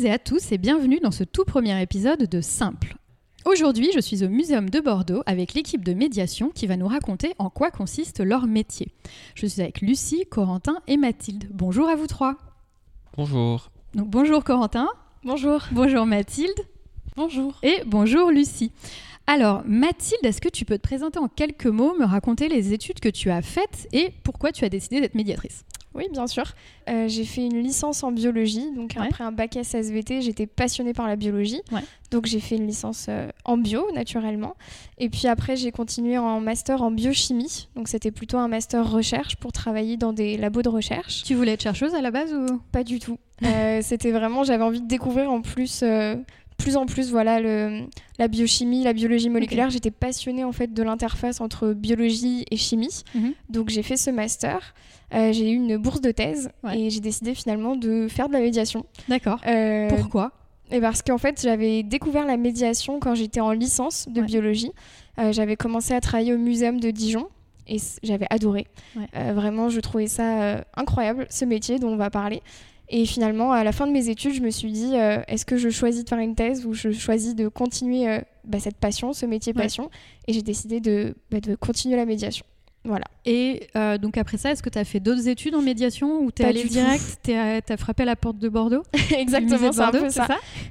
Bonjour à toutes et à tous et bienvenue dans ce tout premier épisode de Simple. Aujourd'hui, je suis au Muséum de Bordeaux avec l'équipe de médiation qui va nous raconter en quoi consiste leur métier. Je suis avec Lucie, Corentin et Mathilde. Bonjour à vous trois. Bonjour. Donc bonjour Corentin. Bonjour. Bonjour Mathilde. Bonjour. Et bonjour Lucie. Alors Mathilde, est-ce que tu peux te présenter en quelques mots, me raconter les études que tu as faites et pourquoi tu as décidé d'être médiatrice? Oui, bien sûr. Euh, j'ai fait une licence en biologie, donc Ouais. après un bac SVT, j'étais passionnée par la biologie. Ouais. Donc j'ai fait une licence euh, en bio, naturellement. Et puis après, j'ai continué en master en biochimie. Donc c'était plutôt un master recherche pour travailler dans des labos de recherche. Tu voulais être chercheuse à la base ou? Pas du tout. Euh, c'était vraiment, j'avais envie de découvrir en plus, plus en plus, voilà, le, la biochimie, la biologie moléculaire. J'étais passionnée en fait de l'interface entre biologie et chimie. Mhm. Donc j'ai fait ce master. Euh, j'ai eu une bourse de thèse Ouais. et j'ai décidé finalement de faire de la médiation. D'accord. Euh, Pourquoi? et parce qu'en fait, j'avais découvert la médiation quand j'étais en licence de Ouais. biologie. Euh, j'avais commencé à travailler au muséum de Dijon et j'avais adoré. Ouais. Euh, vraiment, je trouvais ça euh, incroyable, ce métier dont on va parler. Et finalement, à la fin de mes études, je me suis dit, euh, est-ce que je choisis de faire une thèse ou je choisis de continuer euh, bah, cette passion, ce métier Ouais. passion? Et j'ai décidé de, bah, de continuer la médiation. Voilà. Et euh, donc après ça, est-ce que tu as fait d'autres études en médiation ou t'es allé direct, tu as frappé à la porte de Bordeaux? Exactement, c'est un peu ça.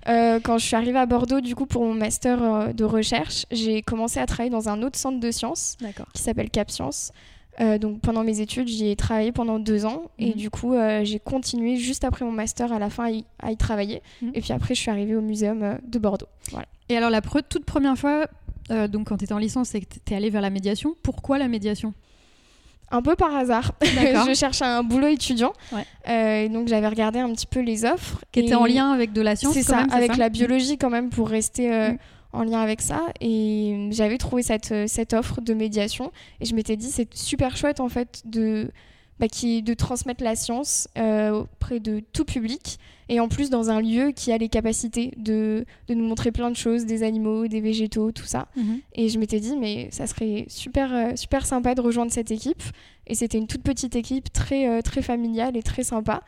Euh, quand je suis arrivée à Bordeaux, du coup, pour mon master de recherche, j'ai commencé à travailler dans un autre centre de sciences qui s'appelle Cap Science. Euh, donc pendant mes études, j'y ai travaillé pendant deux ans et Mhm. du coup, euh, j'ai continué juste après mon master à la fin à y, à y travailler. Mhm. Et puis après, je suis arrivée au muséum euh, de Bordeaux. Voilà. Et alors la pre- toute première fois, euh, donc quand tu étais en licence et que tu es allé vers la médiation, pourquoi la médiation? Un peu par hasard, je cherchais un boulot étudiant. Ouais. Euh, et donc j'avais regardé un petit peu les offres. Qui était et- en lien avec de la science C'est ça, même, avec ça? la biologie quand même pour rester euh, Mm. En lien avec ça. Et j'avais trouvé cette, euh, cette offre de médiation et je m'étais dit c'est super chouette en fait de, bah, qui, de transmettre la science euh, auprès de tout public et en plus dans un lieu qui a les capacités de, de nous montrer plein de choses, des animaux, des végétaux, tout ça. Mhm. Et je m'étais dit, mais ça serait super, euh, super sympa de rejoindre cette équipe. Et c'était une toute petite équipe, très, très familiale et très sympa.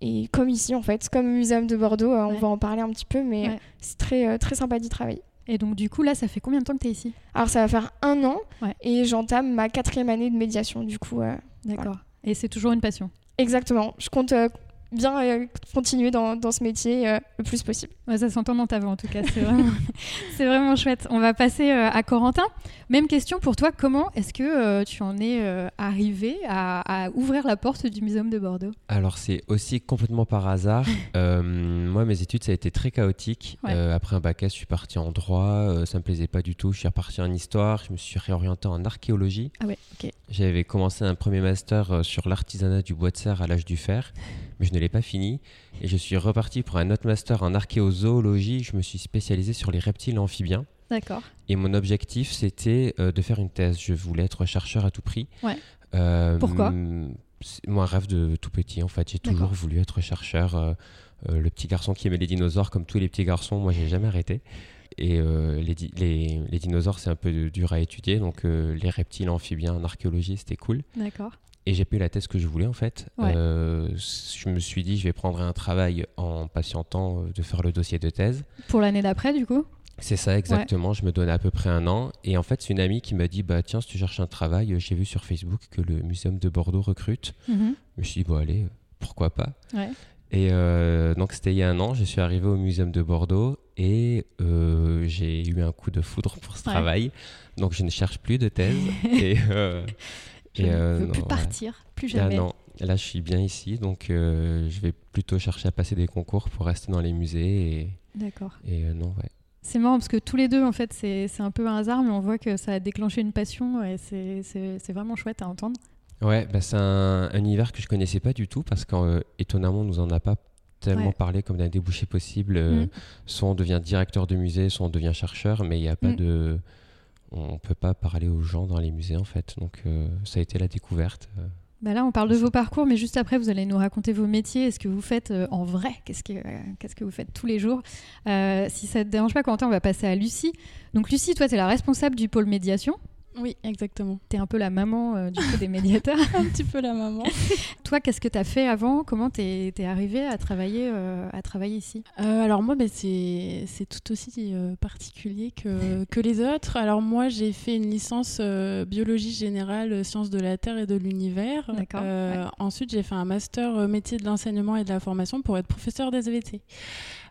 Et comme ici, en fait, comme au Muséum de Bordeaux, on Ouais. va en parler un petit peu, mais Ouais. c'est très, très sympa d'y travailler. Et donc du coup là, ça fait combien de temps que tu es ici? Alors, ça va faire un an Ouais. et j'entame ma quatrième année de médiation, du coup. euh, D'accord. Et c'est toujours une passion? Exactement. Je compte euh, bien euh, continuer dans, dans ce métier euh, le plus possible. Ouais, Ça s'entend dans ta voix en tout cas, c'est vraiment, chouette. On va passer euh, à Corentin. Même question pour toi, comment est-ce que euh, tu en es euh, arrivé à, à ouvrir la porte du Muséum de Bordeaux? Alors c'est aussi complètement par hasard. Euh, moi mes études ça a été très chaotique. Ouais. Euh, après un bac S je suis parti en droit, euh, ça me plaisait pas du tout. Je suis reparti en histoire, je me suis réorienté en archéologie. Ah ouais, ok. J'avais commencé un premier master euh, sur l'artisanat du bois de serre à l'âge du fer, mais je ne l'ai pas fini. Et je suis reparti pour un autre master en archéozoologie. Je me suis spécialisé sur les reptiles et amphibiens. D'accord. Et mon objectif, c'était euh, de faire une thèse. Je voulais être chercheur à tout prix. Ouais. Euh, Pourquoi C'est mon rêve de tout petit, en fait. J'ai toujours voulu être chercheur. euh, euh, le petit garçon qui aimait les dinosaures, comme tous les petits garçons, moi, j'ai jamais arrêté. Et les, di- les- les dinosaures, c'est un peu dur à étudier. Donc, les reptiles amphibiens en archéologie, c'était cool. D'accord. Et j'ai eu la thèse que je voulais en fait. Ouais. Euh, je me suis dit, je vais prendre un travail en patientant euh, de faire le dossier de thèse. Pour l'année d'après, du coup? C'est ça exactement, je me donnais à peu près un an. Et en fait, c'est une amie qui m'a dit, bah tiens, si tu cherches un travail, euh, j'ai vu sur Facebook que le Muséum de Bordeaux recrute. Mhm. Je me suis dit, bon allez, pourquoi pas? Ouais. Et euh, donc c'était il y a un an, je suis arrivé au Muséum de Bordeaux et euh, j'ai eu un coup de foudre pour ce travail. Donc je ne cherche plus de thèse. et Je ne euh, veux non, plus ouais. partir, plus Ah jamais. non, là je suis bien ici, donc euh, je vais plutôt chercher à passer des concours pour rester dans les musées et, D'accord. et, euh, non ouais. C'est marrant parce que tous les deux, en fait, c'est un peu un hasard, mais on voit que ça a déclenché une passion et c'est- vraiment chouette à entendre. Ouais, bah, c'est un, un univers que je connaissais pas du tout parce qu'étonnamment on nous en a pas tellement Ouais. parlé comme d'un débouché possible. Euh, Mm. Soit on devient directeur de musée, soit on devient chercheur, mais il n'y a pas Mm. de, on peut pas parler aux gens dans les musées en fait. Donc euh, ça a été la découverte. euh. Bah là, on parle de vos parcours, mais juste après, vous allez nous raconter vos métiers et ce que vous faites euh, en vrai. Qu'est-ce que, euh, qu'est-ce que vous faites tous les jours Si ça te dérange pas, Quentin, on va passer à Lucie. Donc, Lucie, toi, tu es la responsable du pôle médiation. Oui, exactement. Tu es un peu la maman euh, du coup des médiateurs. un petit peu la maman. Toi, qu'est-ce que tu as fait avant? Comment tu es, arrivée à travailler, euh, à travailler ici? Euh, Alors moi, bah, c'est tout aussi particulier que, que, les autres. Alors moi, j'ai fait une licence biologie générale, sciences de la Terre et de l'univers. Ensuite, j'ai fait un master métier de l'enseignement et de la formation pour être professeur des.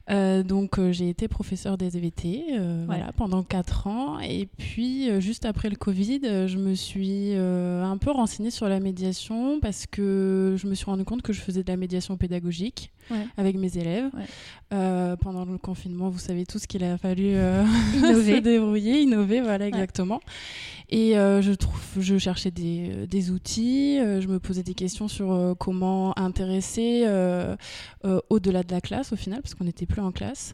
Euh, donc euh, j'ai été professeur des EVT euh, voilà, pendant 4 ans. Et puis juste après le Covid je me suis un peu renseignée sur la médiation parce que je me suis rendu compte que je faisais de la médiation pédagogique avec mes élèves. pendant le confinement vous savez tout ce qu'il a fallu se débrouiller, innover, voilà exactement. Et je, trouve, je cherchais des, des outils, je me posais des questions sur comment intéresser au-delà de la classe au final parce qu'on était plus en classe.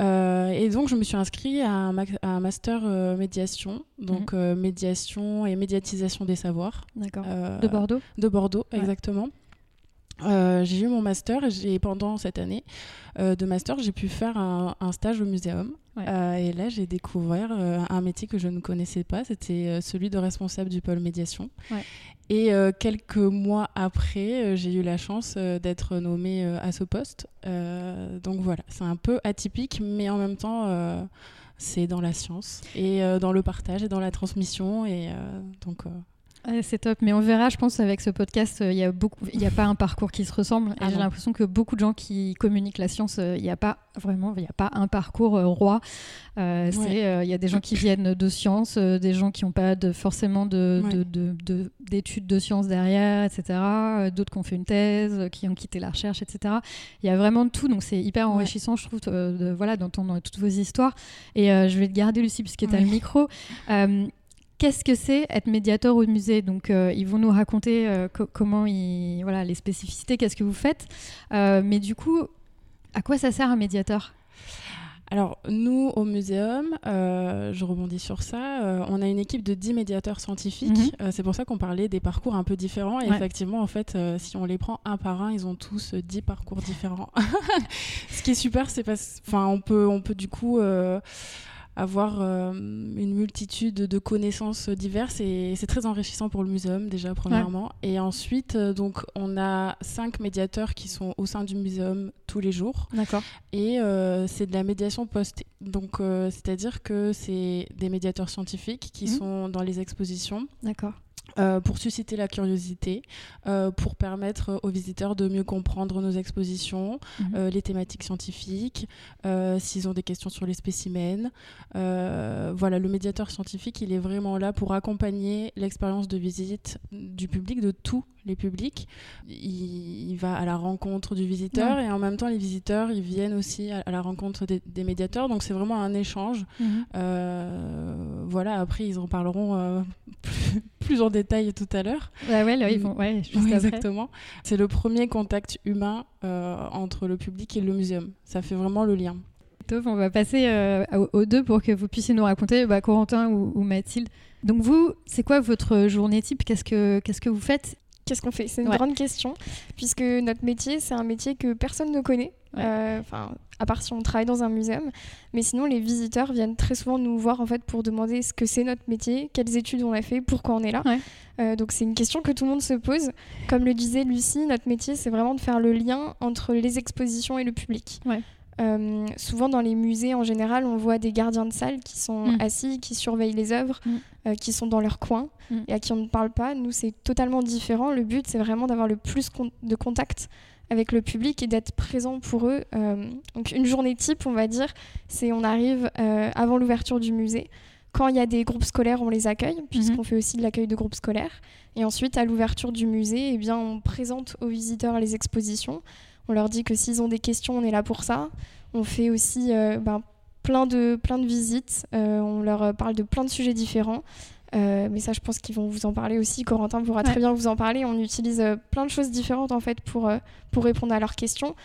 Euh, et donc, je me suis inscrite à un, master euh, médiation, donc mhm. euh, médiation et médiatisation des savoirs. D'accord. de Bordeaux? De Bordeaux, exactement. J'ai eu mon master et pendant cette année de master, j'ai pu faire un, stage au muséum. et là, j'ai découvert un métier que je ne connaissais pas, c'était celui de responsable du pôle médiation. Ouais. Et euh, quelques mois après, euh, j'ai eu la chance euh, d'être nommée à ce poste. donc voilà, c'est un peu atypique, mais en même temps, c'est dans la science et dans le partage et dans la transmission. Et donc c'est top, mais on verra, je pense, avec ce podcast, euh, il n'y a, beaucoup... a pas un parcours qui se ressemble. Ah j'ai l'impression que beaucoup de gens qui communiquent la science, euh, il n'y a pas vraiment, il n'y a pas un parcours euh, roi. Il y a des gens qui viennent de sciences, des gens qui n'ont pas de, forcément d'études de, de, de, sciences derrière, etc. D'autres qui ont fait une thèse, qui ont quitté la recherche, etc. Il y a vraiment de tout, donc c'est hyper enrichissant, je trouve, voilà, d'entendre toutes vos histoires. Et je vais te garder, Lucie, puisque tu as le micro qu'est-ce que c'est être médiateur au musée Donc, euh, ils vont nous raconter euh, comment ils, voilà, les spécificités, qu'est-ce que vous faites. Euh, mais du coup, à quoi ça sert un médiateur? Alors, nous, au muséum, je rebondis sur ça, on a une équipe de 10 médiateurs scientifiques. Mhm. c'est pour ça qu'on parlait des parcours un peu différents. Et effectivement, en fait, si on les prend un par un, ils ont tous 10 parcours différents. Ce qui est super, c'est parce qu'on peut, on peut du coup avoir euh, une multitude de connaissances diverses et c'est très enrichissant pour le muséum déjà premièrement. Et ensuite euh, donc on a cinq médiateurs qui sont au sein du muséum tous les jours. D'accord. Et euh, c'est de la médiation postée donc c'est à dire que c'est des médiateurs scientifiques qui mmh. sont dans les expositions. D'accord euh, pour susciter la curiosité, euh, pour permettre aux visiteurs de mieux comprendre nos expositions, mhm. euh, les thématiques scientifiques, s'ils ont des questions sur les spécimens. voilà, le médiateur scientifique, il est vraiment là pour accompagner l'expérience de visite du public, de tous les publics. Il, va à la rencontre du visiteur et en même temps, les visiteurs, ils viennent aussi à, la rencontre des, médiateurs. Donc, c'est vraiment un échange. Mhm. voilà, après, ils en parleront plus, plus en détail tout à l'heure. Ouais, là, ils vont, ouais, juste Exactement. C'est le premier contact humain euh, entre le public et le muséum. Ça fait vraiment le lien. Top, on va passer euh, aux deux pour que vous puissiez nous raconter, bah, Corentin ou, Mathilde. Donc vous, c'est quoi votre journée type? Qu'est-ce que qu'est-ce que vous faites? Qu'est-ce qu'on fait? C'est une grande question, puisque notre métier, c'est un métier que personne ne connaît. Euh, enfin, à part si on travaille dans un muséum. Mais sinon, les visiteurs viennent très souvent nous voir en fait pour demander ce que c'est notre métier, quelles études on a fait, pourquoi on est là. Euh, donc c'est une question que tout le monde se pose. Comme le disait Lucie, notre métier, c'est vraiment de faire le lien entre les expositions et le public. Euh, souvent dans les musées en général, on voit des gardiens de salle qui sont mm. assis, qui surveillent les œuvres, mm. qui sont dans leur coin mm. et à qui on ne parle pas. Nous, c'est totalement différent. Le but, c'est vraiment d'avoir le plus de contact avec le public et d'être présent pour eux. Euh, donc une journée type, on va dire, c'est on arrive euh, avant l'ouverture du musée. Quand il y a des groupes scolaires, on les accueille, puisqu'on mhm. fait aussi de l'accueil de groupes scolaires. Et ensuite, à l'ouverture du musée, eh bien, on présente aux visiteurs les expositions. On leur dit que s'ils ont des questions, on est là pour ça. On fait aussi euh, ben, plein, de, plein de visites. on leur parle de plein de sujets différents. Euh, mais ça, je pense qu'ils vont vous en parler aussi. Corentin pourra très bien vous en parler. On utilise euh, plein de choses différentes en fait pour, euh, pour répondre à leurs questions.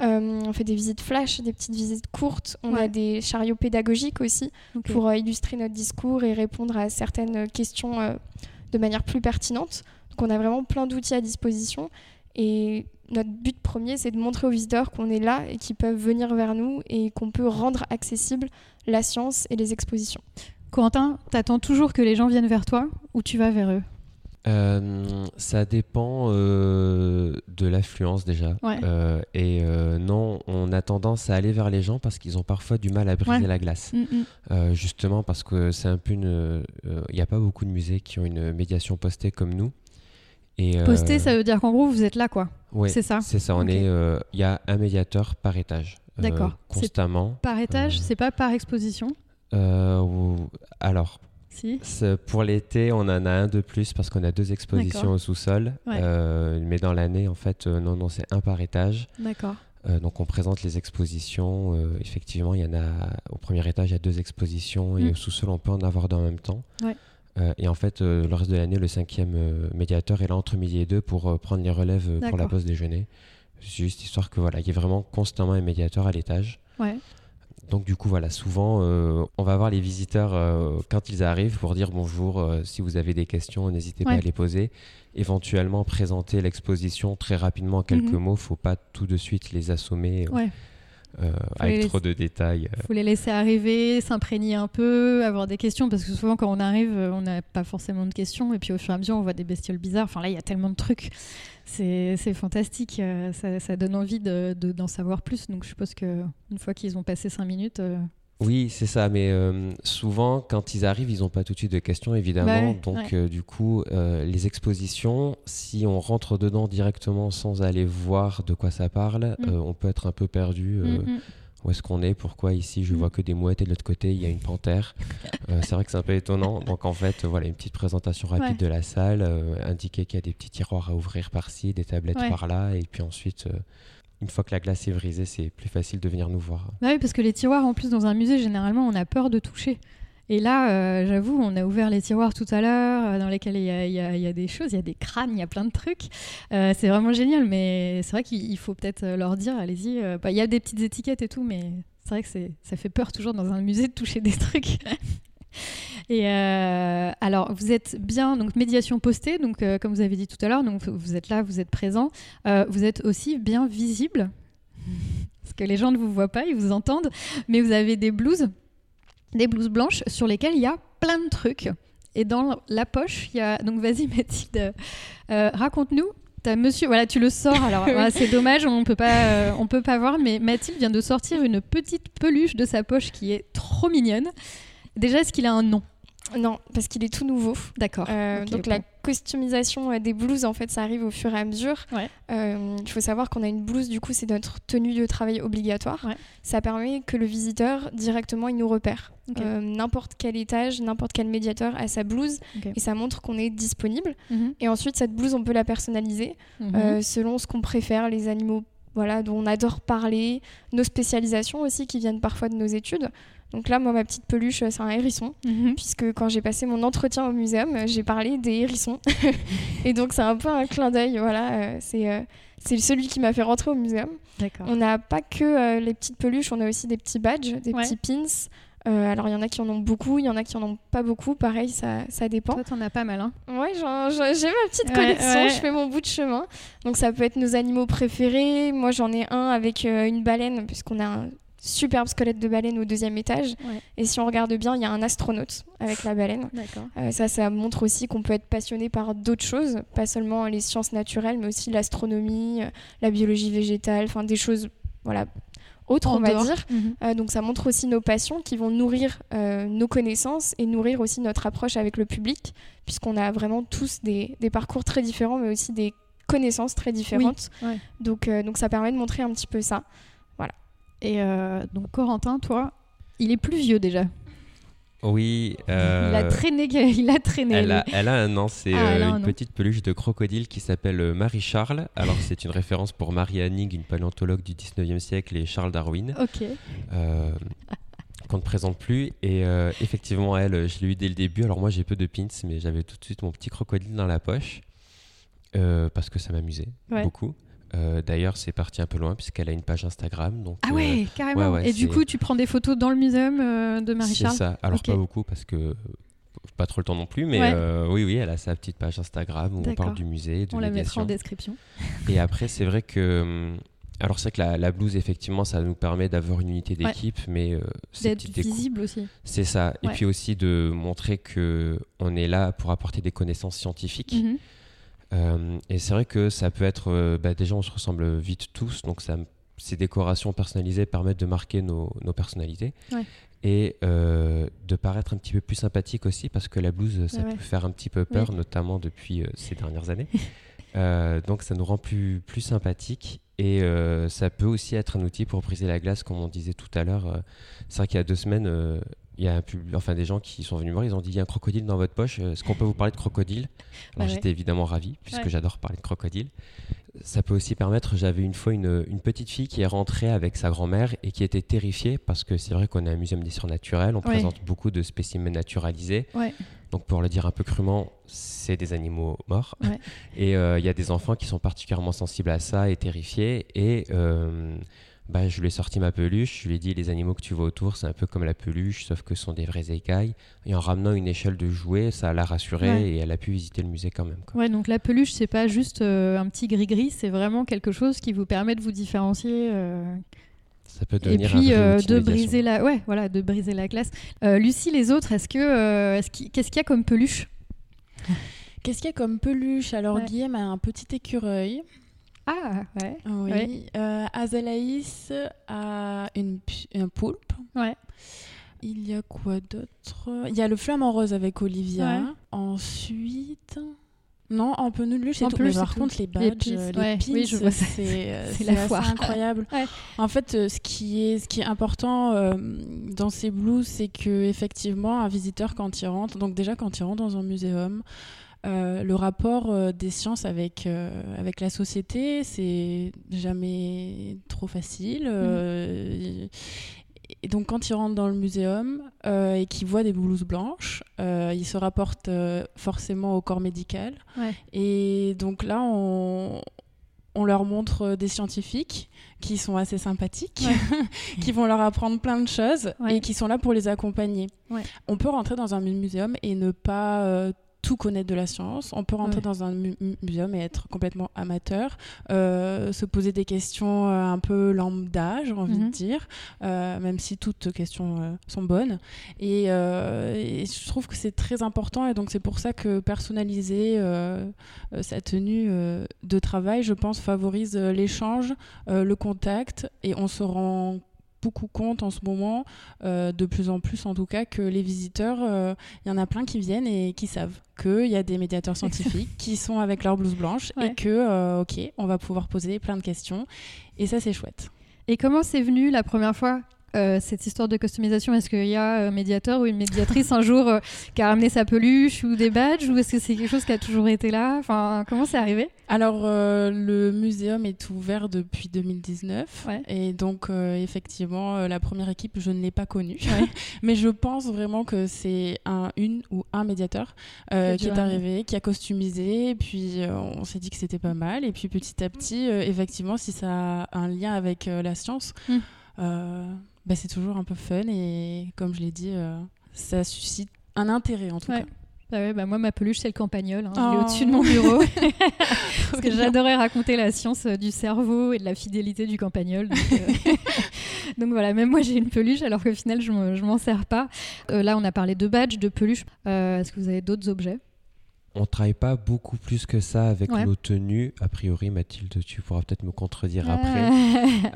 on fait des visites flash, des petites visites courtes. On a des chariots pédagogiques aussi pour illustrer notre discours et répondre à certaines questions de manière plus pertinente. Donc on a vraiment plein d'outils à disposition. Et notre but premier, c'est de montrer aux visiteurs qu'on est là et qu'ils peuvent venir vers nous et qu'on peut rendre accessible la science et les expositions. Corentin, t'attends toujours que les gens viennent vers toi ou tu vas vers eux? Euh, ça dépend euh, de l'affluence déjà. Euh, et non, on a tendance à aller vers les gens parce qu'ils ont parfois du mal à briser la glace. Mm, mm. justement parce que c'est un peu une. Il n'y a pas beaucoup de musées qui ont une médiation postée comme nous. Et, postée, ça veut dire qu'en gros, vous êtes là, quoi. Oui, c'est ça. C'est ça. On est. Il y a un médiateur par étage. D'accord. constamment. Par étage, c'est pas par exposition alors, pour l'été, on en a un de plus parce qu'on a deux expositions au sous-sol. Euh, mais dans l'année, en fait, euh, non, non, c'est un par étage. D'accord. Euh, donc on présente les expositions. effectivement, il y en a au premier étage, il y a deux expositions et mm. au sous-sol, on peut en avoir dans même temps. Et en fait, le reste de l'année, le cinquième médiateur est là entre midi et deux pour prendre les relèves pour la pause déjeuner. C'est juste histoire que voilà, il y ait vraiment constamment un médiateur à l'étage. Ouais. Donc du coup, voilà, souvent, euh, on va voir les visiteurs euh, quand ils arrivent pour dire bonjour. Euh, si vous avez des questions, n'hésitez pas à les poser. Éventuellement, présenter l'exposition très rapidement en quelques mhm. mots. Faut pas tout de suite les assommer. Avec trop de détails. Il faut les laisser arriver, s'imprégner un peu, avoir des questions, parce que souvent quand on arrive, on n'a pas forcément de questions, et puis au fur et à mesure, on voit des bestioles bizarres. Enfin là, il y a tellement de trucs c'est fantastique. Euh, ça, donne envie d'en de, d'en savoir plus. Donc je suppose qu'une fois qu'ils ont passé cinq minutes. Euh, oui, c'est ça. Mais euh, souvent, quand ils arrivent, ils n'ont pas tout de suite de questions, évidemment. Bah Donc du coup, les expositions, si on rentre dedans directement sans aller voir de quoi ça parle, mm. on peut être un peu perdu. Mm, mm où est-ce qu'on est, pourquoi ici je vois que des mouettes et de l'autre côté il y a une panthère. Euh, c'est vrai que c'est un peu étonnant. Donc en fait, voilà une petite présentation rapide de la salle, euh, indiquer qu'il y a des petits tiroirs à ouvrir par-ci, des tablettes par-là, et puis ensuite. Une fois que la glace est brisée, c'est plus facile de venir nous voir. Bah oui, parce que les tiroirs, en plus, dans un musée, généralement, on a peur de toucher. Et là, euh, j'avoue, on a ouvert les tiroirs tout à l'heure, euh, dans lesquels il y, a, des choses, il y a des crânes, il y a plein de trucs. Euh, c'est vraiment génial, mais c'est vrai qu'il faut peut-être leur dire, allez-y. Bah, il y a des petites étiquettes et tout, mais c'est vrai que ça fait peur toujours dans un musée de toucher des trucs. Et alors, vous êtes bien, donc médiation postée, donc comme vous avez dit tout à l'heure, donc vous êtes là, vous êtes présent. vous êtes aussi bien visible, parce que les gens ne vous voient pas, ils vous entendent, mais vous avez des blouses des blouses blanches sur lesquelles il y a plein de trucs. Et dans la poche, il y a. Donc vas-y, Mathilde, euh, raconte-nous. T'as monsieur, voilà, tu le sors. Alors, c'est dommage, on peut pas, euh, on peut pas voir, mais Mathilde vient de sortir une petite peluche de sa poche qui est trop mignonne. Déjà, est-ce qu'il a un nom non, parce qu'il est tout nouveau. D'accord. Euh, donc la customisation euh, des blouses, en fait, ça arrive au fur et à mesure. Euh, il faut savoir qu'on a une blouse, du coup, c'est notre tenue de travail obligatoire. Ça permet que le visiteur, directement, il nous repère. n'importe quel étage, n'importe quel médiateur a sa blouse et ça montre qu'on est disponible. Mhm. Et ensuite, cette blouse, on peut la personnaliser mhm. selon ce qu'on préfère, les animaux voilà, dont on adore parler, nos spécialisations aussi qui viennent parfois de nos études. Donc là, moi, ma petite peluche, c'est un hérisson, mhm. puisque quand j'ai passé mon entretien au muséum, j'ai parlé des hérissons. et donc, c'est un peu un clin d'œil. Voilà, euh, c'est euh, c'est celui qui m'a fait rentrer au muséum. On n'a pas que euh, les petites peluches, on a aussi des petits badges, des petits pins. alors, il y en a qui en ont beaucoup, il y en a qui en ont pas beaucoup. Pareil, ça, ça dépend. Toi, t'en as pas mal, hein Ouais, j'ai ma petite collection, je fais mon bout de chemin. Donc, ça peut être nos animaux préférés. Moi, j'en ai un avec une baleine, puisqu'on a un superbe squelette de baleine au deuxième étage. Et si on regarde bien, il y a un astronaute avec la baleine. Euh, ça, ça montre aussi qu'on peut être passionné par d'autres choses, pas seulement les sciences naturelles, mais aussi l'astronomie, euh, la biologie végétale, enfin des choses, voilà, autres, on va dire. Mhm. Euh, donc ça montre aussi nos passions qui vont nourrir nos connaissances et nourrir aussi notre approche avec le public, puisqu'on a vraiment tous des, des, parcours très différents, mais aussi des connaissances très différentes. Donc, donc ça permet de montrer un petit peu ça. Et euh, donc Corentin, toi, il est plus vieux déjà. Oui. Euh, il a traîné. Il a traîné. Elle a, elle a un an. C'est ah, euh, une petite peluche de crocodile qui s'appelle Marie-Charles. Alors, c'est une référence pour Marie Anning, une paléontologue du 19e siècle, et Charles Darwin. Ok. qu'on ne présente plus. Et effectivement, elle, je l'ai eu dès le début. Alors, moi, j'ai peu de pins, mais j'avais tout de suite mon petit crocodile dans la poche. parce que ça m'amusait beaucoup. Euh, d'ailleurs, c'est parti un peu loin puisqu'elle a une page Instagram. Donc, ah ouais, euh, carrément. et du coup, tu prends des photos dans le muséum euh, de Marie-Charles C'est ça. Alors pas beaucoup parce que pas trop le temps non plus, mais oui, oui, elle a sa petite page Instagram où on parle du musée. De on la mettra en description. Et après, c'est vrai que alors c'est que la, la, blouse, effectivement, ça nous permet d'avoir une unité d'équipe, mais d'être visible aussi. C'est ça. Et puis aussi de montrer que on est là pour apporter des connaissances scientifiques. Mhm. Euh, et c'est vrai que ça peut être, euh, bah, déjà on se ressemble vite tous, donc ça, ces décorations personnalisées permettent de marquer nos, nos personnalités. Et de paraître un petit peu plus sympathique aussi, parce que la blouse, ça peut faire un petit peu peur, notamment depuis ces dernières années. donc ça nous rend plus, plus sympathiques et euh, ça peut aussi être un outil pour briser la glace, comme on disait tout à l'heure. Euh, c'est vrai qu'il y a deux semaines, euh, il y a enfin, des gens qui sont venus me voir, ils ont dit il y a un crocodile dans votre poche, est-ce qu'on peut vous parler de crocodile? Alors j'étais évidemment ravi, puisque j'adore parler de crocodile. Ça peut aussi permettre, j'avais une fois une, une, petite fille qui est rentrée avec sa grand-mère et qui était terrifiée, parce que c'est vrai qu'on est un muséum d'histoire naturelle, on présente beaucoup de spécimens naturalisés. Donc pour le dire un peu crûment, c'est des animaux morts. Et euh, il y a des enfants qui sont particulièrement sensibles à ça et terrifiés. Et euh, bah, je lui ai sorti ma peluche, je lui ai dit les animaux que tu vois autour, c'est un peu comme la peluche, sauf que ce sont des vrais écailles. Et en ramenant une échelle de jouets, ça l'a rassurée et elle a pu visiter le musée quand même. Ouais, donc la peluche, c'est pas juste euh, un petit gris-gris, c'est vraiment quelque chose qui vous permet de vous différencier. Ça peut et puis de briser la ouais voilà de briser la classe Lucie les autres est-ce que qu'est-ce qu'il y a comme peluche? Qu'est-ce qu'il y a comme peluche? Alors, Guillaume a un petit écureuil. Ah, ouais. Oui. Euh, Azalaïs a une, un poulpe. Ouais. Il y a quoi d'autre? Il y a le flamant rose avec Olivia. Ensuite. Non, en peluche, c'est tout. Mais par contre, les badges, les, euh, pins, oui, c'est euh, la foire. incroyable. En fait, euh, ce qui est, ce qui est important dans ces blues, c'est que effectivement, un visiteur quand il rentre, donc déjà quand il rentre dans un muséum, euh, le rapport euh, des sciences avec, euh, avec la société, c'est jamais trop facile. Et donc, quand il rentre dans le muséum et qu'il voit des blouses blanches, il se rapporte forcément au corps médical. Et donc là, on, on leur montre des scientifiques qui sont assez sympathiques, qui vont leur apprendre plein de choses et qui sont là pour les accompagner. On peut rentrer dans un muséum et ne pas tout connaître de la science. On peut rentrer dans un muséum et être complètement amateur, euh, se poser des questions euh, un peu lambda, j'ai envie de mhm. dire, euh, même si toutes questions sont bonnes. Et, je trouve que c'est très important et donc c'est pour ça que personnaliser sa tenue de travail, je pense, favorise l'échange, le contact et on se rend beaucoup compte en ce moment, euh, de plus en plus en tout cas, que les visiteurs, il euh, y en a plein qui viennent et qui savent qu'il y a des médiateurs scientifiques qui sont avec leur blouse blanche et que, euh, ok, on va pouvoir poser plein de questions. Et ça, c'est chouette. Et comment c'est venu la première fois euh, cette histoire de customisation Est-ce qu'il y a un médiateur ou une médiatrice un jour euh, qui a ramené sa peluche ou des badges Ou est-ce que c'est quelque chose qui a toujours été là? Enfin, Comment c'est arrivé? Alors, euh, le muséum est ouvert depuis 2019. Et donc, effectivement, la première équipe, je ne l'ai pas connue. Mais je pense vraiment que c'est un, une ou un médiateur qui est arrivé, qui a customisé. Et puis, on s'est dit que c'était pas mal. Et puis, petit à petit, effectivement, si ça a un lien avec la science, hmm. Bah, c'est toujours un peu fun et comme je l'ai dit, euh, ça suscite un intérêt en tout cas. Bah bah moi, ma peluche, c'est le campagnol. Hein. Je l'ai oh. au-dessus de mon bureau. Parce que j'adorais raconter la science euh, du cerveau et de la fidélité du campagnol. Donc, euh, donc voilà, même moi, j'ai une peluche, alors qu'au final, je ne m'en sers pas. là, on a parlé de badges, de peluches. Est-ce que vous avez d'autres objets? On travaille pas beaucoup plus que ça avec nos tenues. A priori, Mathilde, tu pourras peut-être me contredire ah. après.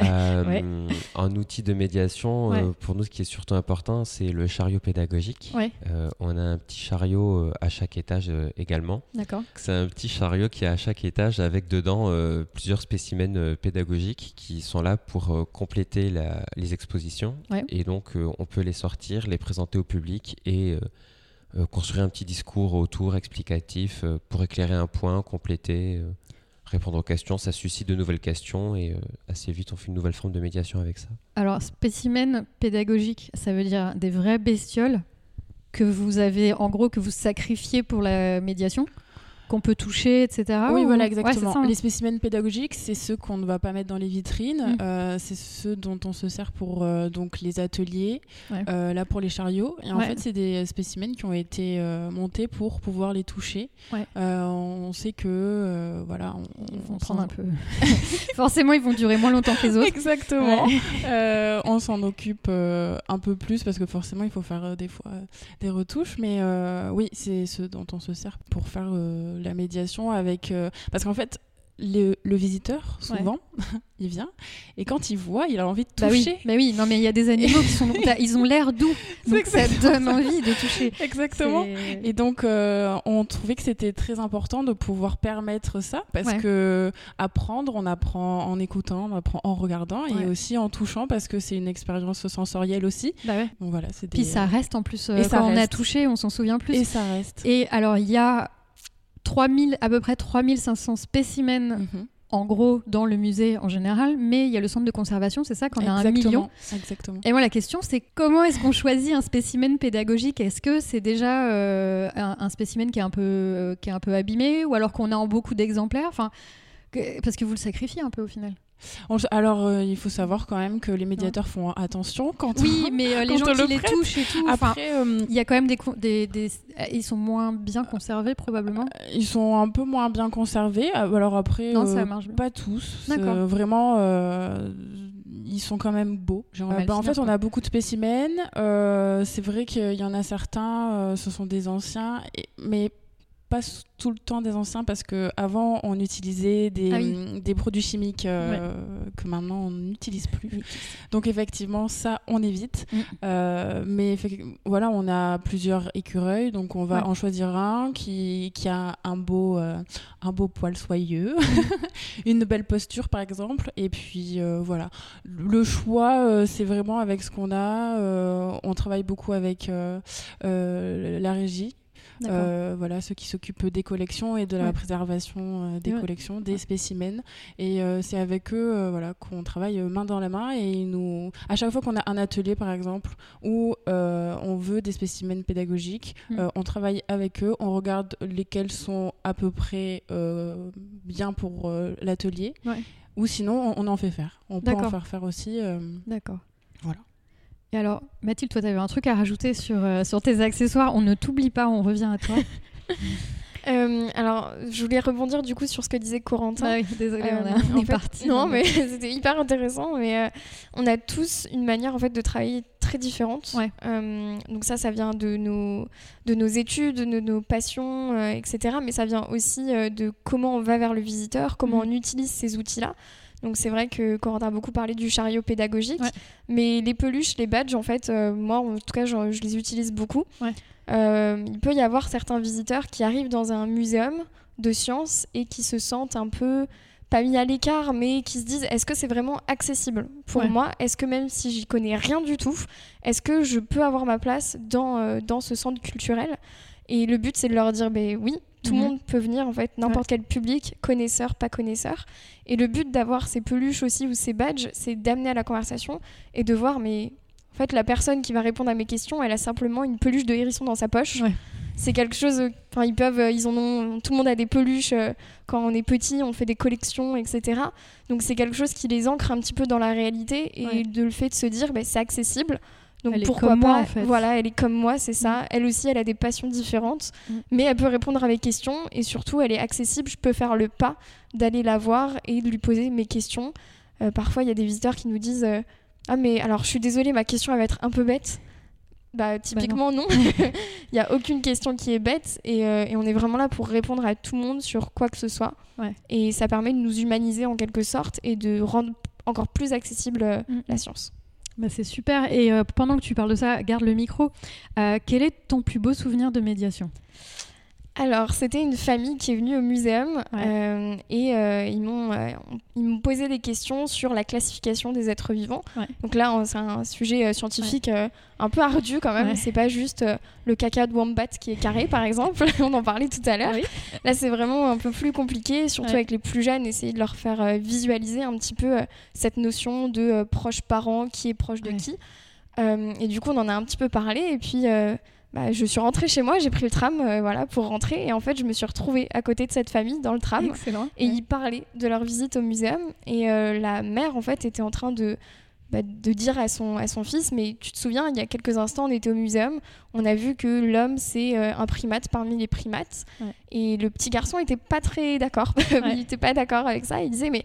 euh, Un outil de médiation, euh, pour nous, ce qui est surtout important, c'est le chariot pédagogique. Euh, on a un petit chariot à chaque étage également. D'accord. C'est un petit chariot qui est à chaque étage avec dedans plusieurs spécimens pédagogiques qui sont là pour compléter la, les expositions. Et donc, on peut les sortir, les présenter au public et construire un petit discours autour explicatif euh, pour éclairer un point, compléter, euh, répondre aux questions. Ça suscite de nouvelles questions et assez vite on fait une nouvelle forme de médiation avec ça. Alors, spécimen pédagogique, ça veut dire des vraies bestioles que vous avez, en gros, que vous sacrifiez pour la médiation qu'on peut toucher, etc. Oui, voilà, exactement. Hein. les spécimens pédagogiques, c'est ceux qu'on ne va pas mettre dans les vitrines. Mm. c'est ceux dont on se sert pour donc les ateliers, là pour les chariots. Et en fait, c'est des spécimens qui ont été montés pour pouvoir les toucher. on sait que voilà, on, prendre un peu. Forcément, ils vont durer moins longtemps que les autres. Exactement. on s'en occupe un peu plus parce que forcément, il faut faire des fois des retouches, mais oui, c'est ce dont on se sert pour faire euh, la médiation avec. Euh, parce qu'en fait, le, visiteur, souvent, il vient et quand il voit, il a envie de bah toucher. Bah oui, non mais il y a des animaux qui sont, ils ont l'air doux, donc ça donne envie de toucher. Exactement. Et donc, euh, on trouvait que c'était très important de pouvoir permettre ça parce que apprendre, on apprend en écoutant, on apprend en regardant et aussi en touchant parce que c'est une expérience sensorielle aussi. Bah ouais. Donc voilà, Puis ça reste en plus. et quand on a touché, on s'en souvient plus. Et ça reste. Et alors, il y a 3000, à peu près 3500 spécimens mhm. en gros dans le musée en général, mais il y a le centre de conservation, c'est ça, qu'on a un million. Exactement. Et moi, la question, c'est comment est-ce qu'on choisit un spécimen pédagogique? Est-ce que c'est déjà euh, un, spécimen qui est, un peu, euh, qui est un peu abîmé ou alors qu'on a en beaucoup d'exemplaires? Enfin, Parce que vous le sacrifiez un peu au final. Alors, euh, il faut savoir quand même que les médiateurs font attention quand Oui, mais euh, les gens qui les touchent et tout. Après, euh, il y a quand même des, des, Ils sont moins bien conservés, probablement. Ils sont un peu moins bien conservés. Alors après, non, ça marche pas tous. Vraiment, ils sont quand même beaux. Bah, en fait, on a beaucoup de spécimens. C'est vrai qu'il y en a certains, ce sont des anciens, mais pas tout le temps des anciens parce que avant on utilisait des, ah des produits chimiques euh, que maintenant on n'utilise plus. Donc effectivement ça on évite. Mm. Euh, mais voilà on a plusieurs écureuils donc on va en choisir un qui, qui a un beau euh, un beau poil soyeux, une belle posture par exemple et puis voilà le choix c'est vraiment avec ce qu'on a. on travaille beaucoup avec la régie euh, voilà, ceux qui s'occupent des collections et de la préservation euh, des collections, des spécimens. Et euh, c'est avec eux voilà, qu'on travaille main dans la main. Et nous, à chaque fois qu'on a un atelier, par exemple, où on veut des spécimens pédagogiques, mm. on travaille avec eux, on regarde lesquels sont à peu près bien pour l'atelier. Ou sinon, on, en fait faire. On peut en faire faire aussi. D'accord. Voilà. Et alors, Mathilde, toi, tu avais un truc à rajouter sur, euh, sur tes accessoires. On ne t'oublie pas, on revient à toi. Euh, alors, je voulais rebondir du coup sur ce que disait Corentin. Ah oui, désolée, on, est parti. Non, mais c'était hyper intéressant. Mais euh, on a tous une manière en fait de travailler très différente. donc ça, ça vient de nos, de nos études, de nos passions, etc. Mais ça vient aussi de comment on va vers le visiteur, comment mm. on utilise ces outils-là. Donc c'est vrai que Corentin a beaucoup parlé du chariot pédagogique, mais les peluches, les badges, en fait, euh, moi en tout cas, je, les utilise beaucoup. Euh, il peut y avoir certains visiteurs qui arrivent dans un muséum de sciences et qui se sentent un peu pas mis à l'écart, mais qui se disent est-ce que c'est vraiment accessible pour moi? Est-ce que même si j'y connais rien du tout, est-ce que je peux avoir ma place dans, euh, dans ce centre culturel? Et le but, c'est de leur dire ben oui, tout le mhm. monde peut venir, en fait, n'importe quel public, connaisseur, pas connaisseur. Et le but d'avoir ces peluches aussi ou ces badges, c'est d'amener à la conversation et de voir, mais en fait, la personne qui va répondre à mes questions, elle a simplement une peluche de hérisson dans sa poche. C'est quelque chose. Enfin, ils peuvent, euh, ils en ont. Tout le monde a des peluches euh, quand on est petit, on fait des collections, etc. Donc c'est quelque chose qui les ancre un petit peu dans la réalité et de le fait de se dire, bah, c'est accessible. Donc elle pourquoi est pas en fait. Voilà, elle est comme moi, c'est ça. Mm. Elle aussi, elle a des passions différentes, mm. mais elle peut répondre à mes questions et surtout, elle est accessible. Je peux faire le pas d'aller la voir et de lui poser mes questions. Euh, parfois, il y a des visiteurs qui nous disent euh, Ah, mais alors, je suis désolée, ma question elle va être un peu bête. Bah, typiquement, bah non. Il n'y a aucune question qui est bête et, euh, et, on est vraiment là pour répondre à tout le monde sur quoi que ce soit. Et ça permet de nous humaniser en quelque sorte et de rendre encore plus accessible mm. la science. Bah c'est super. Et euh, pendant que tu parles de ça, garde le micro. Euh, quel est ton plus beau souvenir de médiation? Alors, c'était une famille qui est venue au muséum euh, et euh, ils m'ont euh, ils m'ont posé des questions sur la classification des êtres vivants. Donc là, c'est un sujet scientifique un peu ardu quand même. C'est pas juste le caca de wombat qui est carré, par exemple. On en parlait tout à l'heure. Là, c'est vraiment un peu plus compliqué, surtout avec les plus jeunes, essayer de leur faire visualiser un petit peu cette notion de proche parent, qui est proche de qui. et du coup, on en a un petit peu parlé et puis bah, je suis rentrée chez moi, j'ai pris le tram voilà, pour rentrer. Et en fait, je me suis retrouvée à côté de cette famille dans le tram. Excellent. Et ils parlaient de leur visite au muséum. Et la mère, en fait, était en train de bah, de dire à son, à son fils, mais tu te souviens, il y a quelques instants, on était au muséum, on a vu que l'homme, c'est euh, un primate parmi les primates. Et le petit garçon n'était pas très d'accord. il n'était pas d'accord avec ça. Il disait, mais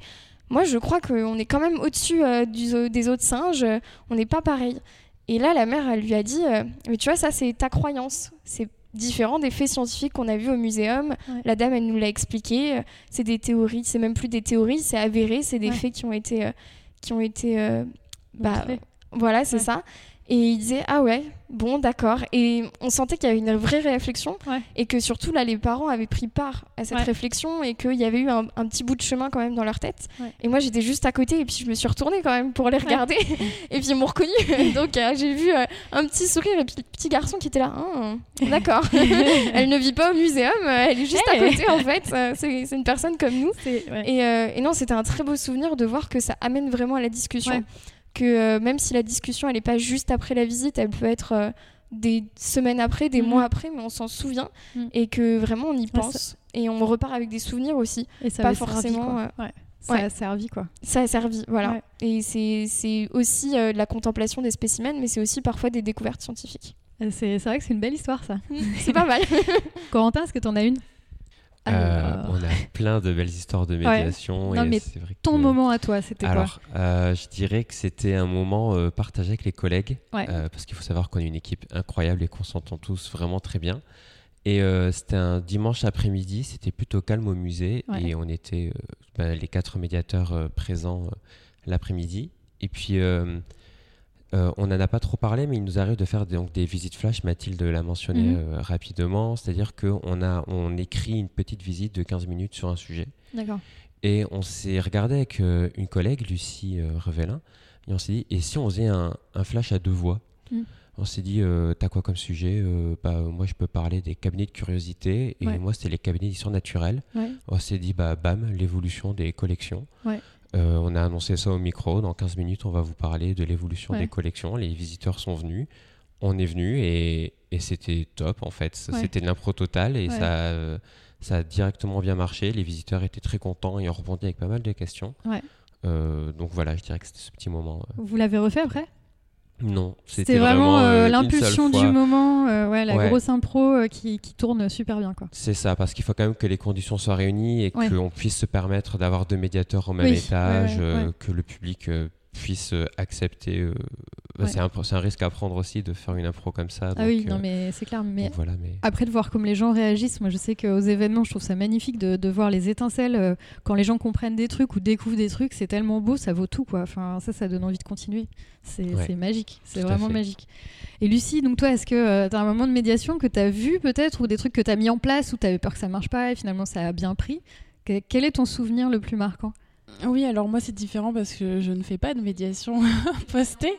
moi, je crois qu'on est quand même au-dessus euh, des autres singes, on n'est pas pareil. Et là, la mère, elle lui a dit, euh, mais tu vois, ça, c'est ta croyance. C'est différent des faits scientifiques qu'on a vus au muséum. La dame, elle nous l'a expliqué. C'est des théories, c'est même plus des théories, c'est avéré, c'est des faits qui ont été, qui ont été bah, voilà, c'est ça. Et il disait ah ouais, bon d'accord. Et on sentait qu'il y avait une vraie réflexion et que surtout là les parents avaient pris part à cette réflexion et qu'il y avait eu un, petit bout de chemin quand même dans leur tête. Et moi j'étais juste à côté et puis je me suis retournée quand même pour les regarder et puis ils m'ont reconnu. Donc euh, j'ai vu euh, un petit sourire et puis le petit garçon qui était là. Ah, d'accord. elle ne vit pas au muséum, elle est juste à côté en fait. C'est une personne comme nous. Et, euh, et, non c'était un très beau souvenir de voir que ça amène vraiment à la discussion que euh, même si la discussion elle n'est pas juste après la visite, elle peut être euh, des semaines après, des mhm. mois après, mais on s'en souvient mhm. et que vraiment on y pense et on repart avec des souvenirs aussi. Et ça pas forcément. Euh, ça a servi quoi. Ça a servi, voilà. Et c'est aussi la contemplation des spécimens, mais c'est aussi parfois des découvertes scientifiques. C'est vrai que c'est une belle histoire ça. c'est pas mal. Corentin, est-ce que tu en as une? Euh, on a plein de belles histoires de médiation. Non, mais ton moment à toi, c'était quoi Alors, euh, je dirais que c'était un moment euh, partagé avec les collègues, parce qu'il faut savoir qu'on est une équipe incroyable et qu'on s'entend tous vraiment très bien. Et c'était un dimanche après-midi, c'était plutôt calme au musée, et on était ben, les quatre médiateurs présents l'après-midi. Et puis euh, on n'en a pas trop parlé, mais il nous arrive de faire donc, des visites flash. Mathilde l'a mentionné mhm. euh, rapidement. C'est-à-dire qu'on on écrit une petite visite de 15 minutes sur un sujet. D'accord. Et on s'est regardé avec euh, une collègue, Lucie Revelin, et on s'est dit, et si on faisait un, flash à deux voix mhm. On s'est dit, t'as quoi comme sujet? Bah, Moi, je peux parler des cabinets de curiosité, et moi, c'était les cabinets d'histoire naturelle. On s'est dit, bah, bam, l'évolution des collections. Ouais. Euh, on a annoncé ça au micro. Dans 15 minutes, on va vous parler de l'évolution des collections. Les visiteurs sont venus. On est venu et, c'était top en fait. C'était l'impro total et ça, ça a directement bien marché. Les visiteurs étaient très contents et ont rebondi avec pas mal de questions. Euh, donc voilà, je dirais que c'était ce petit moment. Euh. Vous l'avez refait après? Non, c'était vraiment, euh, euh, l'impulsion du moment, euh, ouais, la grosse impro qui, qui, tourne super bien. C'est ça, parce qu'il faut quand même que les conditions soient réunies et qu'on puisse se permettre d'avoir deux médiateurs au même étage, que le public puisse accepter. Euh, bah, c'est un, un, risque à prendre aussi de faire une impro comme ça. ah oui, non, euh, mais c'est clair. Mais, après, de voir comme les gens réagissent, moi je sais qu'aux événements, je trouve ça magnifique de, de voir les étincelles euh, quand les gens comprennent des trucs ou découvrent des trucs. C'est tellement beau, ça vaut tout. Quoi. Enfin, ça, ça donne envie de continuer. C'est magique. C'est vraiment magique. Et Lucie, donc toi, est-ce que tu as un moment de médiation que tu as vu peut-être ou des trucs que tu as mis en place ou tu avais peur que ça marche pas et finalement ça a bien pris? Quel est ton souvenir le plus marquant? Oui, alors moi c'est différent parce que je ne fais pas de médiation postée.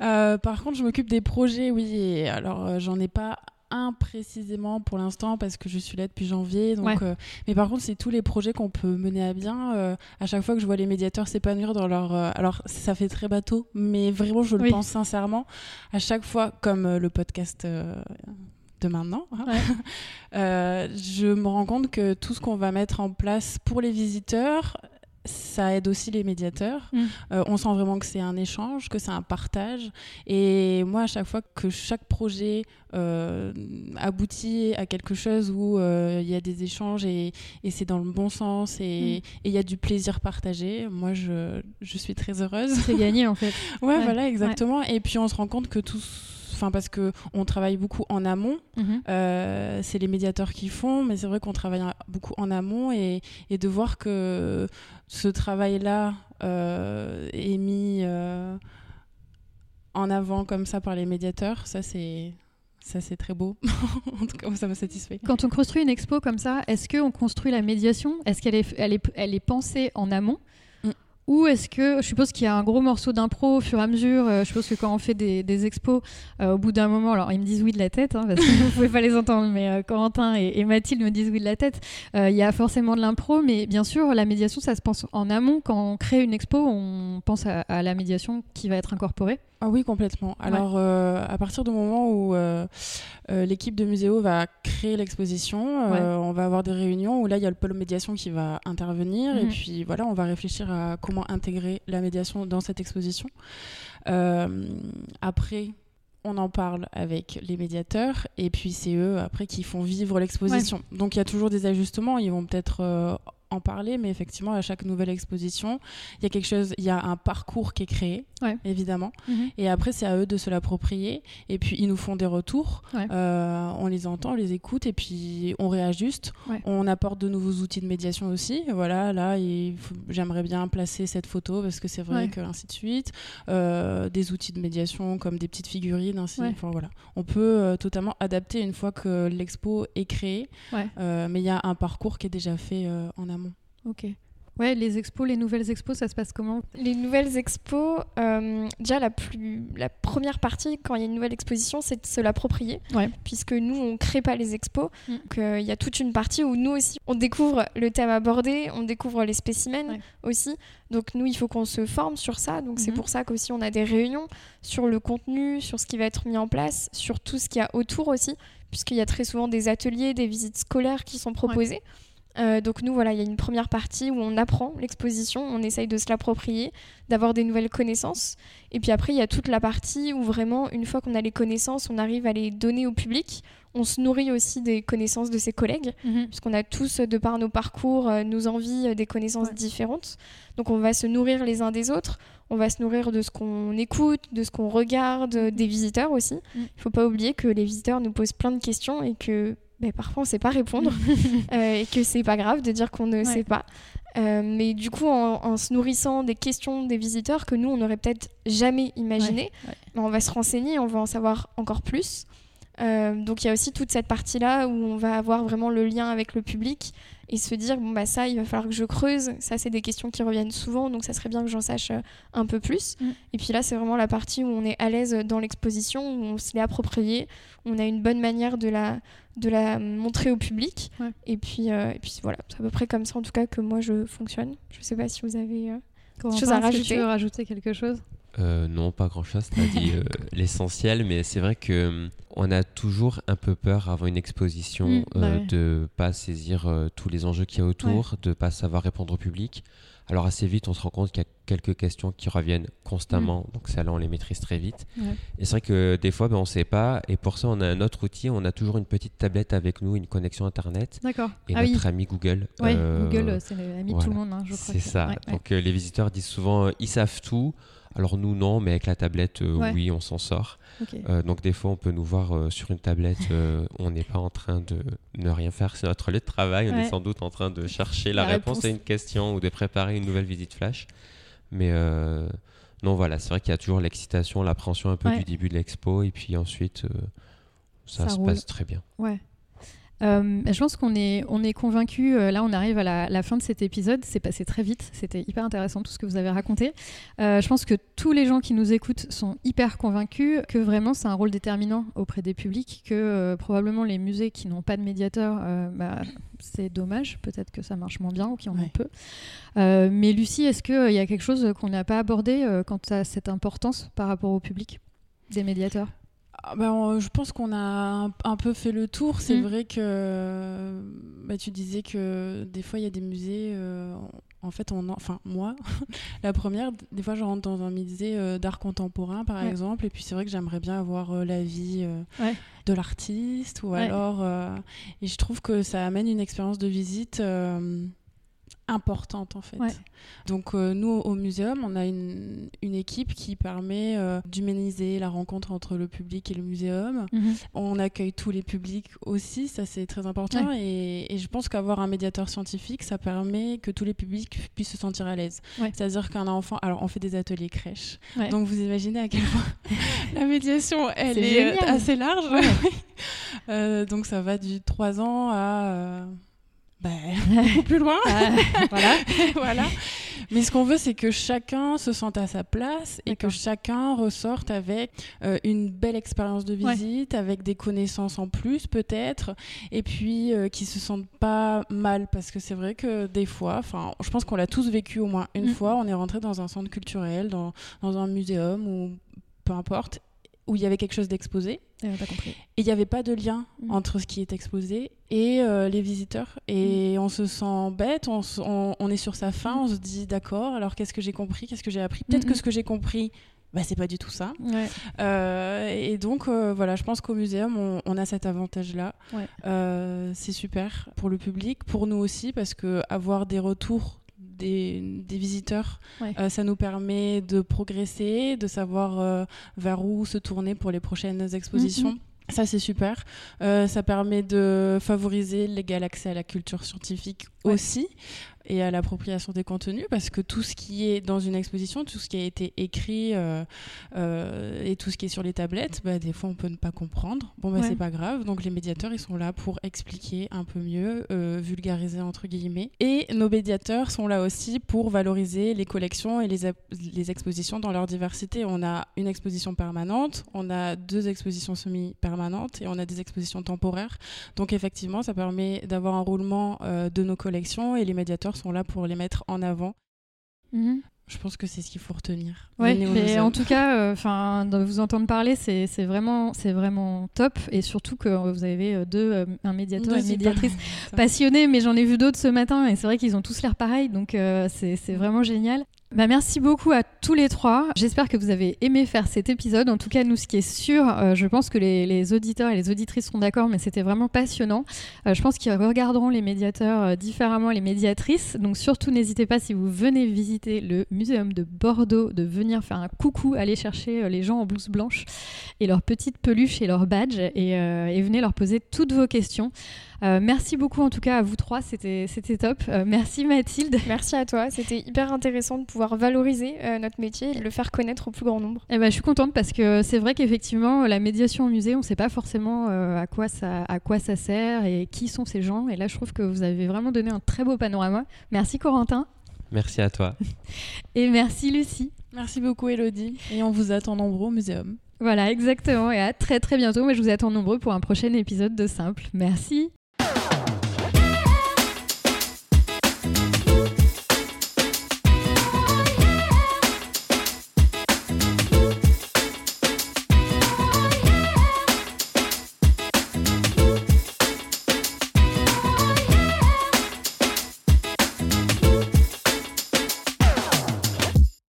Euh, par contre, je m'occupe des projets, oui. Et alors euh, j'en ai pas un précisément pour l'instant parce que je suis là depuis janvier. Donc, euh, mais par contre, c'est tous les projets qu'on peut mener à bien. à chaque fois que je vois les médiateurs s'épanouir dans leur. alors, ça fait très bateau, mais vraiment, je le pense sincèrement. À chaque fois, comme le podcast de maintenant, hein, je me rends compte que tout ce qu'on va mettre en place pour les visiteurs ça aide aussi les médiateurs. Mm. Euh, on sent vraiment que c'est un échange, que c'est un partage. Et moi, à chaque fois que chaque projet euh, aboutit à quelque chose où euh, il y a des échanges et, c'est dans le bon sens mm. et il y a du plaisir partagé, moi, je, suis très heureuse. C'est gagné, en fait. ouais, voilà, exactement. Et puis, on se rend compte que tout enfin parce que on travaille beaucoup en amont. Mhm. Euh, c'est les médiateurs qui font, mais c'est vrai qu'on travaille beaucoup en amont et, de voir que ce travail-là euh, est mis euh, en avant comme ça par les médiateurs, ça c'est ça, c'est très beau. en tout cas, ça me satisfait. Quand on construit une expo comme ça, est-ce qu'on construit la médiation? Est-ce qu'elle est, elle est, elle est pensée en amont? Ou est-ce que, je suppose qu'il y a un gros morceau d'impro au fur et à mesure, je suppose que quand on fait des, expos, au bout d'un moment, alors ils me disent oui de la tête, hein, parce que vous pouvez pas les entendre, mais Corentin et, Mathilde me disent oui de la tête, il y a forcément de l'impro, mais bien sûr, la médiation, ça se pense en amont. Quand on crée une expo, on pense à la médiation qui va être incorporée. Ah oui, complètement. Alors, euh, à partir du moment où euh, euh, l'équipe de Muséo va créer l'exposition, on va avoir des réunions où là, il y a le pôle médiation qui va intervenir. Et mhm. puis, voilà, on va réfléchir à comment intégrer la médiation dans cette exposition. après, on en parle avec les médiateurs et puis c'est eux après qui font vivre l'exposition. Donc il y a toujours des ajustements, ils vont peut-être en parler, mais effectivement, à chaque nouvelle exposition, il y a quelque chose, il y a un parcours qui est créé, évidemment. Mhm. Et après, c'est à eux de se l'approprier. Et puis, ils nous font des retours. Euh, on les entend, on les écoute, et puis on réajuste. On apporte de nouveaux outils de médiation aussi. Voilà, là, j'aimerais bien placer cette photo parce que c'est vrai que ainsi de suite. Euh, des outils de médiation comme des petites figurines, ainsi. Enfin, voilà. On peut euh, totalement adapter une fois que l'expo est créée. mais il y a un parcours qui est déjà fait en amont. Ok. Ouais, les expos, les nouvelles expos, ça se passe comment Les nouvelles expos, euh, déjà la, plus, la première partie, quand il y a une nouvelle exposition, c'est de se l'approprier. Puisque nous, on ne crée pas les expos. Mm. Donc euh, il y a toute une partie où nous aussi, on découvre le thème abordé, on découvre les spécimens aussi. Donc nous, il faut qu'on se forme sur ça. Donc c'est mm-hmm. pour ça qu'aussi on a des réunions sur le contenu, sur ce qui va être mis en place, sur tout ce qu'il y a autour aussi. Puisqu'il y a très souvent des ateliers, des visites scolaires qui sont proposées. Euh, donc nous, voilà, il y a une première partie où on apprend l'exposition, on essaye de se l'approprier, d'avoir des nouvelles connaissances. Et puis après, il y a toute la partie où vraiment, une fois qu'on a les connaissances, on arrive à les donner au public. On se nourrit aussi des connaissances de ses collègues, mhm. puisqu'on a tous, de par nos parcours, euh, nos envies, euh, des connaissances différentes. Donc on va se nourrir les uns des autres, on va se nourrir de ce qu'on écoute, de ce qu'on regarde, des visiteurs aussi. Il mhm. ne faut pas oublier que les visiteurs nous posent plein de questions et que mais parfois on ne sait pas répondre euh, et que c'est pas grave de dire qu'on ne sait pas. Euh, mais du coup, en, se nourrissant des questions des visiteurs que nous, on n'aurait peut-être jamais imaginé, on va se renseigner, on va en savoir encore plus. Euh, donc il y a aussi toute cette partie-là où on va avoir vraiment le lien avec le public et se dire bon bah ça il va falloir que je creuse. Ça c'est des questions qui reviennent souvent donc ça serait bien que j'en sache euh, un peu plus. Mm. et puis là c'est vraiment la partie où on est à l'aise dans l'exposition où on se l'est approprié on a une bonne manière de la de la montrer au public. Et puis euh, et puis voilà c'est à peu près comme ça en tout cas que moi je fonctionne. Je sais pas si vous avez quelque chose à rajouter. tu veux rajouter quelque chose? Euh, non, pas grand-chose. Tu as dit euh, l'essentiel, mais c'est vrai que euh, on a toujours un peu peur avant une exposition mm, bah de pas saisir tous les enjeux qu'il y a autour, de pas savoir répondre au public. Alors assez vite, on se rend compte qu'il y a quelques questions qui reviennent constamment, mm. donc celles-là, on les maîtrise très vite. Et c'est vrai que des fois, ben, on ne sait pas, et pour ça, on a un autre outil, on a toujours une petite tablette avec nous, une connexion Internet. D'accord. Et ah notre ami Google. Oui, Google, c'est l'ami de tout le monde, hein, je crois. C'est ça. Donc les visiteurs disent souvent, ils savent tout. Alors nous non, mais avec la tablette, euh, oui, on s'en sort. Euh, donc des fois, on peut nous voir euh, sur une tablette. on n'est pas en train de ne rien faire. C'est notre lieu de travail. On est sans doute en train de chercher la, réponse, à une question ou de préparer une nouvelle visite flash. Mais non, voilà, c'est vrai qu'il y a toujours l'excitation, l'appréhension un peu du début de l'expo, et puis ensuite, ça, se passe très bien. Ouais. Euh, je pense qu'on est, on est convaincu. Euh, là, on arrive à la, fin de cet épisode. C'est passé très vite. C'était hyper intéressant tout ce que vous avez raconté. Euh, je pense que tous les gens qui nous écoutent sont hyper convaincus que vraiment c'est un rôle déterminant auprès des publics. Que probablement les musées qui n'ont pas de médiateur, bah, c'est dommage. Peut-être que ça marche moins bien ou qu'il y en a peu. mais Lucie, est-ce qu'il y a quelque chose qu'on n'a pas abordé quant à cette importance par rapport au public des médiateurs? Ah, bah, je pense qu'on a un, peu fait le tour. C'est mm. vrai que bah, tu disais que des fois il y a des musées. Euh, en fait, on, enfin moi, la première, des fois je rentre dans un musée euh, d'art contemporain par exemple, et puis c'est vrai que j'aimerais bien avoir euh, l'avis de l'artiste ou alors. et je trouve que ça amène une expérience de visite importante en fait. Donc euh, nous au muséum, on a une, une équipe qui permet euh, d'humaniser la rencontre entre le public et le muséum. Mhm. On accueille tous les publics aussi, ça c'est très important et, je pense qu'avoir un médiateur scientifique, ça permet que tous les publics puissent se sentir à l'aise. C'est-à-dire qu'un enfant, alors on fait des ateliers crèches, donc vous imaginez à quel point la médiation elle est, euh, assez large. donc ça va du 3 ans à bah, beaucoup plus loin. Ah, voilà. voilà. Mais ce qu'on veut, c'est que chacun se sente à sa place et que chacun ressorte avec euh, une belle expérience de visite, avec des connaissances en plus peut-être, et puis euh, qui se sentent pas mal parce que c'est vrai que des fois, enfin, je pense qu'on l'a tous vécu au moins une mm. fois. On est rentré dans un centre culturel, dans, dans un muséum ou peu importe, où il y avait quelque chose d'exposé. Et il n'y avait pas de lien mm. entre ce qui est exposé et euh, les visiteurs. Et mm. on se sent bête, on, on, est sur sa fin, mm. on se dit d'accord, alors qu'est-ce que j'ai compris, qu'est-ce que j'ai appris? Peut-être que ce que j'ai compris, bah, c'est pas du tout ça. Euh, et donc, euh, voilà, je pense qu'au muséum, on, on, a cet avantage-là. c'est super pour le public, pour nous aussi, parce que avoir des retours des, visiteurs. Euh, ça nous permet de progresser, de savoir euh, vers où se tourner pour les prochaines expositions. Mm-hmm. Ça, c'est super. Euh, ça permet de favoriser l'égal accès à la culture scientifique aussi et à l'appropriation des contenus parce que tout ce qui est dans une exposition, tout ce qui a été écrit euh, euh, et tout ce qui est sur les tablettes, bah, des fois on peut ne pas comprendre. Bon, bah, c'est pas grave. Donc les médiateurs, ils sont là pour expliquer un peu mieux, euh, vulgariser entre guillemets. Et nos médiateurs sont là aussi pour valoriser les collections et les, les expositions dans leur diversité. On a une exposition permanente, on a deux expositions semi-permanentes et on a des expositions temporaires. Donc effectivement, ça permet d'avoir un roulement de nos collections et les médiateurs sont là pour les mettre en avant. Mhm. Je pense que c'est ce qu'il faut retenir. Ouais, mais en tout cas, euh, enfin, de vous entendre parler, c'est vraiment, c'est vraiment top, et surtout que vous avez euh, deux, euh, un médiateur et une médiatrice passionnés, mais j'en ai vu d'autres ce matin, et c'est vrai qu'ils ont tous l'air pareil, donc c'est vraiment génial. Bah, merci beaucoup à tous les trois. J'espère que vous avez aimé faire cet épisode. En tout cas, nous, ce qui est sûr, euh, je pense que les, auditeurs et les auditrices seront d'accord, mais c'était vraiment passionnant. Euh, je pense qu'ils regarderont les médiateurs euh, différemment, les médiatrices. Donc surtout, n'hésitez pas, si vous venez visiter le Muséum de Bordeaux, de venir faire un coucou, aller chercher les gens en blouse blanche et leurs petites peluches et leurs badges et, et venez leur poser toutes vos questions. Euh, merci beaucoup en tout cas à vous trois, c'était top. Euh, merci Mathilde. Merci à toi, c'était hyper intéressant de pouvoir valoriser euh, notre métier et le faire connaître au plus grand nombre. Et eh ben, je suis contente parce que c'est vrai qu'effectivement la médiation au musée, on ne sait pas forcément à, quoi ça, à quoi ça sert et qui sont ces gens. Et là je trouve que vous avez vraiment donné un très beau panorama. Merci Corentin. Merci à toi. et merci Lucie. Merci beaucoup Elodie. Et on vous attend nombreux au muséum. Voilà, exactement. Et à très très bientôt. Mais je vous attends nombreux pour un prochain épisode de Simple. Merci.